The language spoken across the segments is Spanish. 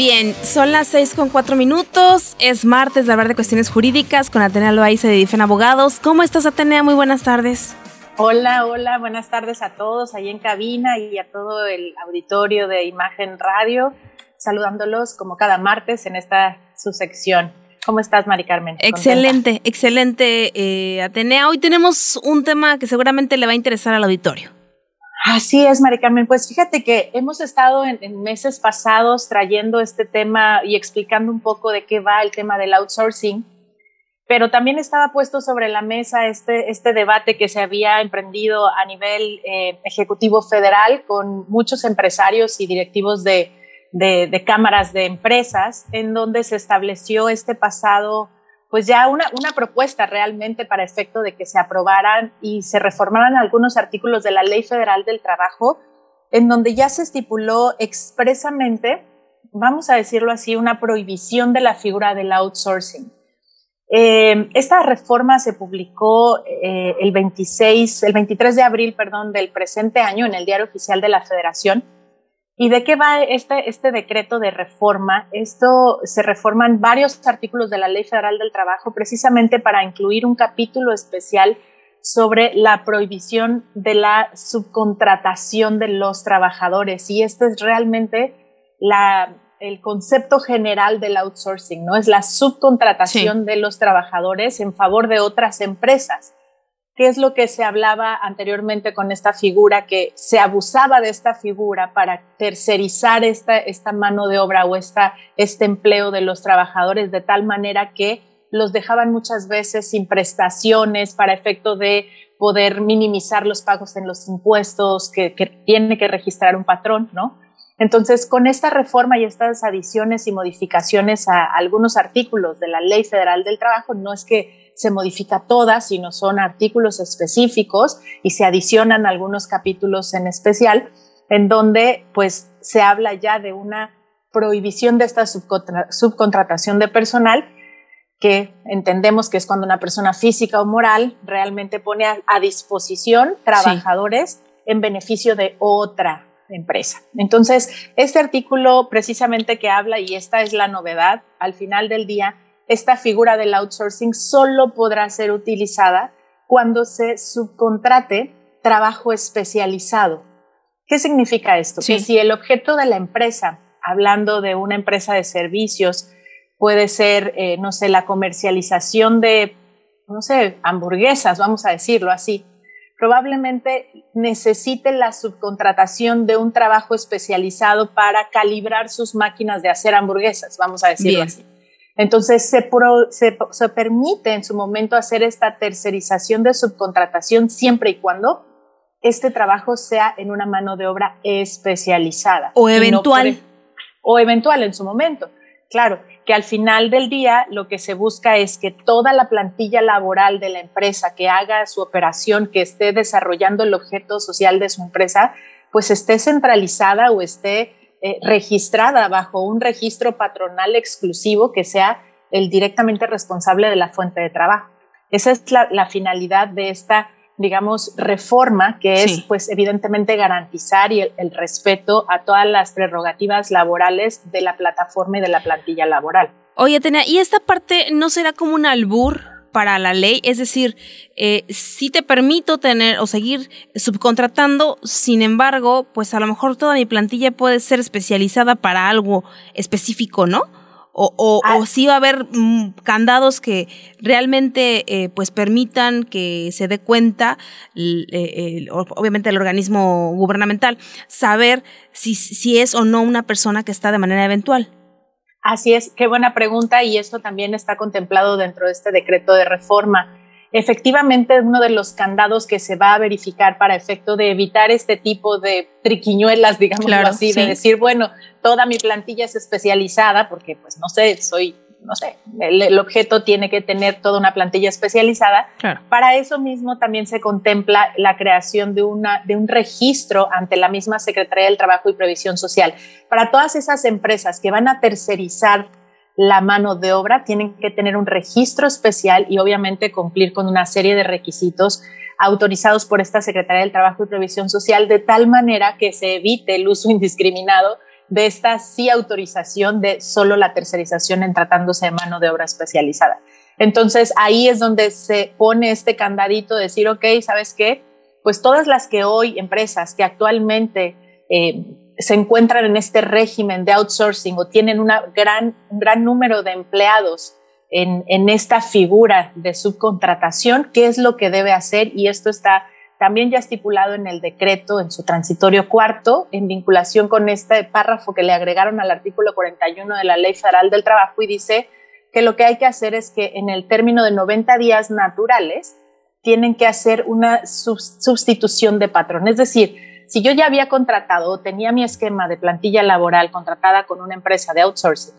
Bien, son las seis con cuatro minutos. Es martes de hablar de cuestiones jurídicas con Atenea Loaiza de Difen Abogados. ¿Cómo estás, Atenea? Muy buenas tardes. Hola, hola, buenas tardes a todos ahí en cabina y a todo el auditorio de Imagen Radio, saludándolos como cada martes en esta su sección. ¿Cómo estás, Mari Carmen? Excelente, excelente, eh, Atenea. Hoy tenemos un tema que seguramente le va a interesar al auditorio. Así es, Mari Carmen. Pues fíjate que hemos estado en, meses pasados trayendo este tema y explicando un poco de qué va el tema del outsourcing, pero también estaba puesto sobre la mesa este, este debate que se había emprendido a nivel eh, ejecutivo federal con muchos empresarios y directivos de, de cámaras de empresas, en donde se estableció este pasado pues ya una, una propuesta realmente para efecto de que se aprobaran y se reformaran algunos artículos de la Ley Federal del Trabajo, en donde ya se estipuló expresamente, vamos a decirlo así, una prohibición de la figura del outsourcing. Eh, esta reforma se publicó eh, el 26, el 23 de abril, perdón, del presente año en el Diario Oficial de la Federación ¿Y de qué va este, este decreto de reforma? Esto se reforman varios artículos de la Ley Federal del Trabajo precisamente para incluir un capítulo especial sobre la prohibición de la subcontratación de los trabajadores. Y este es realmente la, el concepto general del outsourcing, ¿no? Es la subcontratación de los trabajadores en favor de otras empresas. ¿Qué es lo que se hablaba anteriormente con esta figura? Que se abusaba de esta figura para tercerizar esta, esta mano de obra o esta, este empleo de los trabajadores de tal manera que los dejaban muchas veces sin prestaciones para efecto de poder minimizar los pagos en los impuestos que, que tiene que registrar un patrón, ¿no? Entonces, con esta reforma y estas adiciones y modificaciones a algunos artículos de la Ley Federal del Trabajo, no es que se modifica toda, sino son artículos específicos y se adicionan algunos capítulos en especial en donde pues se habla ya de una prohibición de esta subcontratación de personal que entendemos que es cuando una persona física o moral realmente pone a, disposición trabajadores en beneficio de otra empresa. Entonces, este artículo precisamente que habla, y esta es la novedad, al final del día, esta figura del outsourcing solo podrá ser utilizada cuando se subcontrate trabajo especializado. ¿Qué significa esto? Que si el objeto de la empresa, hablando de una empresa de servicios, puede ser, eh, no sé, la comercialización de, no sé, hamburguesas, vamos a decirlo así, probablemente necesite la subcontratación de un trabajo especializado para calibrar sus máquinas de hacer hamburguesas, vamos a decirlo así. Entonces, se, permite en su momento hacer esta tercerización de subcontratación siempre y cuando este trabajo sea en una mano de obra especializada. O eventual. o eventual en su momento. Claro, que al final del día lo que se busca es que toda la plantilla laboral de la empresa que haga su operación, que esté desarrollando el objeto social de su empresa, pues esté centralizada o esté eh, registrada bajo un registro patronal exclusivo que sea el directamente responsable de la fuente de trabajo. Esa es la, finalidad de esta, digamos, reforma, que es, pues, evidentemente garantizar y el, respeto a todas las prerrogativas laborales de la plataforma y de la plantilla laboral. Oye, Tenia, ¿y esta parte no será como un albur para la ley, es decir, eh, si te permito tener o seguir subcontratando, sin embargo, pues a lo mejor toda mi plantilla puede ser especializada para algo específico, ¿no? O, o, ah. sí va a haber mm, candados que realmente eh, pues permitan que se dé cuenta, eh, obviamente el organismo gubernamental, saber si, si es o no una persona que está de manera eventual. Así es, qué buena pregunta y esto también está contemplado dentro de este decreto de reforma. Efectivamente uno de los candados que se va a verificar para efecto de evitar este tipo de triquiñuelas, digamos así, de decir, bueno, toda mi plantilla es especializada, porque pues no sé, soy, no sé, el, objeto tiene que tener toda una plantilla especializada. Para eso mismo también se contempla la creación de, una, de un registro ante la misma Secretaría del Trabajo y Previsión Social. Para todas esas empresas que van a tercerizar la mano de obra, tienen que tener un registro especial y obviamente cumplir con una serie de requisitos autorizados por esta Secretaría del Trabajo y Previsión Social, de tal manera que se evite el uso indiscriminado de esta sí autorización de solo la tercerización en tratándose de mano de obra especializada. Entonces ahí es donde se pone este candadito de decir, ok, ¿sabes qué? Pues todas las que hoy, empresas que actualmente eh, se encuentran en este régimen de outsourcing o tienen una gran, un gran número de empleados en, en, esta figura de subcontratación, qué es lo que debe hacer y esto está también ya estipulado en el decreto, en su transitorio cuarto, en vinculación con este párrafo que le agregaron al artículo 41 de la Ley Federal del Trabajo y dice que lo que hay que hacer es que en el término de 90 días naturales tienen que hacer una sustitución de patrón, es decir, si yo ya había contratado o tenía mi esquema de plantilla laboral contratada con una empresa de outsourcing,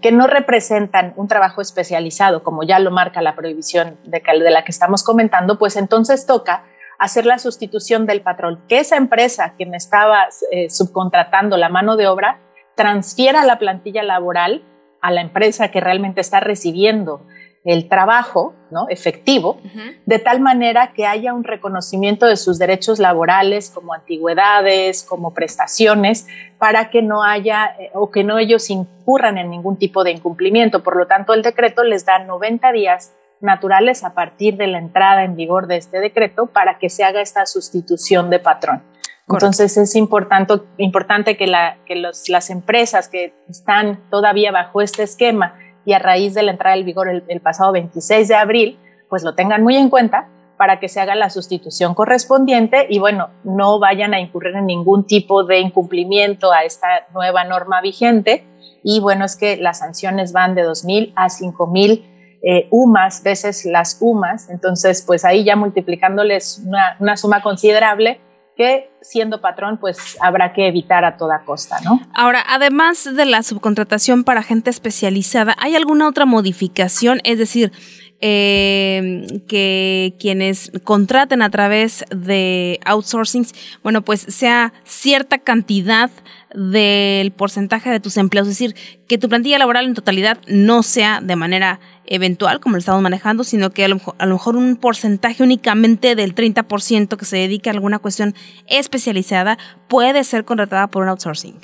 que no representan un trabajo especializado, como ya lo marca la prohibición de, de la que estamos comentando, pues entonces toca hacer la sustitución del patrón, que esa empresa que me estaba eh, subcontratando la mano de obra transfiera la plantilla laboral a la empresa que realmente está recibiendo el trabajo ¿no? efectivo, de tal manera que haya un reconocimiento de sus derechos laborales como antigüedades, como prestaciones, para que no haya eh, o que no ellos incurran en ningún tipo de incumplimiento. Por lo tanto, el decreto les da 90 días naturales a partir de la entrada en vigor de este decreto para que se haga esta sustitución de patrón. Entonces es importante, importante que, la, que los, las empresas que están todavía bajo este esquema y a raíz de la entrada en vigor el, pasado 26 de abril, pues lo tengan muy en cuenta para que se haga la sustitución correspondiente y bueno, no vayan a incurrir en ningún tipo de incumplimiento a esta nueva norma vigente. Y bueno, es que las sanciones van de 2.000 a 5.000 eh, UMAS veces las UMAS, entonces pues ahí ya multiplicándoles una suma considerable, que siendo patrón, pues habrá que evitar a toda costa, ¿no? Ahora, además de la subcontratación para gente especializada, ¿hay alguna otra modificación? Es decir, eh, que quienes contraten a través de outsourcing, bueno, pues sea cierta cantidad del porcentaje de tus empleos, es decir, que tu plantilla laboral en totalidad no sea de manera eventual, como lo estamos manejando, sino que a lo, mejor, un porcentaje únicamente del 30% que se dedique a alguna cuestión especializada puede ser contratada por un outsourcing.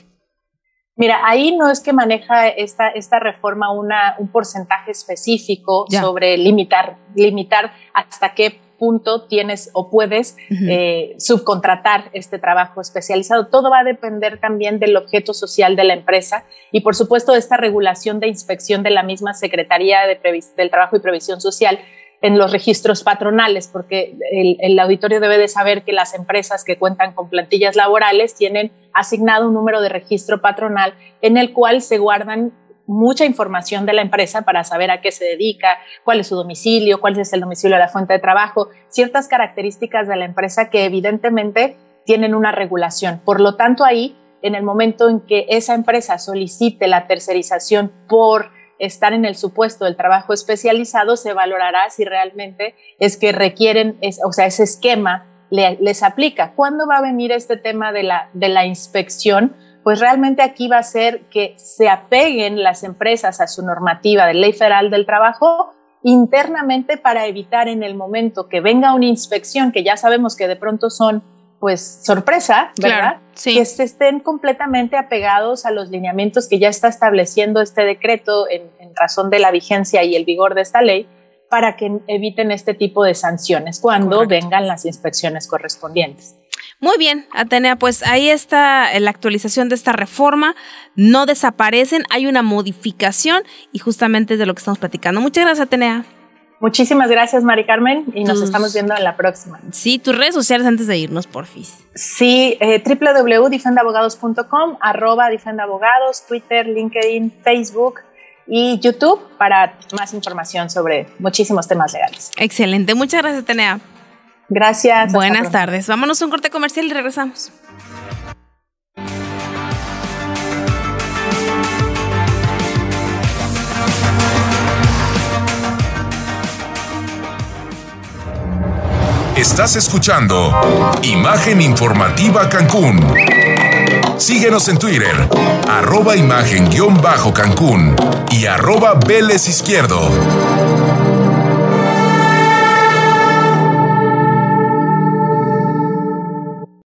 Mira, ahí no es que maneja esta, esta reforma una, un porcentaje específico sobre limitar, limitar hasta qué punto tienes o puedes eh, subcontratar este trabajo especializado. Todo va a depender también del objeto social de la empresa y, por supuesto, de esta regulación de inspección de la misma Secretaría de del Trabajo y Previsión Social en los registros patronales, porque el, el, auditorio debe de saber que las empresas que cuentan con plantillas laborales tienen asignado un número de registro patronal en el cual se guardan mucha información de la empresa para saber a qué se dedica, cuál es su domicilio, cuál es el domicilio de la fuente de trabajo, ciertas características de la empresa que evidentemente tienen una regulación. Por lo tanto, ahí, en el momento en que esa empresa solicite la tercerización por estar en el supuesto del trabajo especializado, se valorará si realmente es que requieren, o sea, ese esquema les aplica. ¿Cuándo va a venir este tema de la, de la inspección? Pues realmente aquí va a ser que se apeguen las empresas a su normativa de ley federal del trabajo internamente para evitar en el momento que venga una inspección, que ya sabemos que de pronto son pues sorpresa, ¿verdad? Que se estén completamente apegados a los lineamientos que ya está estableciendo este decreto en, razón de la vigencia y el vigor de esta ley para que eviten este tipo de sanciones cuando vengan las inspecciones correspondientes. Muy bien, Atenea, pues ahí está la actualización de esta reforma. No desaparecen, hay una modificación y justamente es de lo que estamos platicando. Muchas gracias, Atenea. Muchísimas gracias, Mari Carmen, y nos estamos viendo en la próxima. Sí, tus redes sociales antes de irnos, porfis. Sí, eh, www.difendabogados.com, arroba difendabogados, Twitter, LinkedIn, Facebook, y YouTube para más información sobre muchísimos temas legales. Excelente, muchas gracias, Tenea. Gracias. Buenas tardes. Vámonos a un corte comercial y regresamos. Estás escuchando Imagen Informativa Cancún. Síguenos en Twitter, arroba imagen-cancún y arroba Vélez Izquierdo.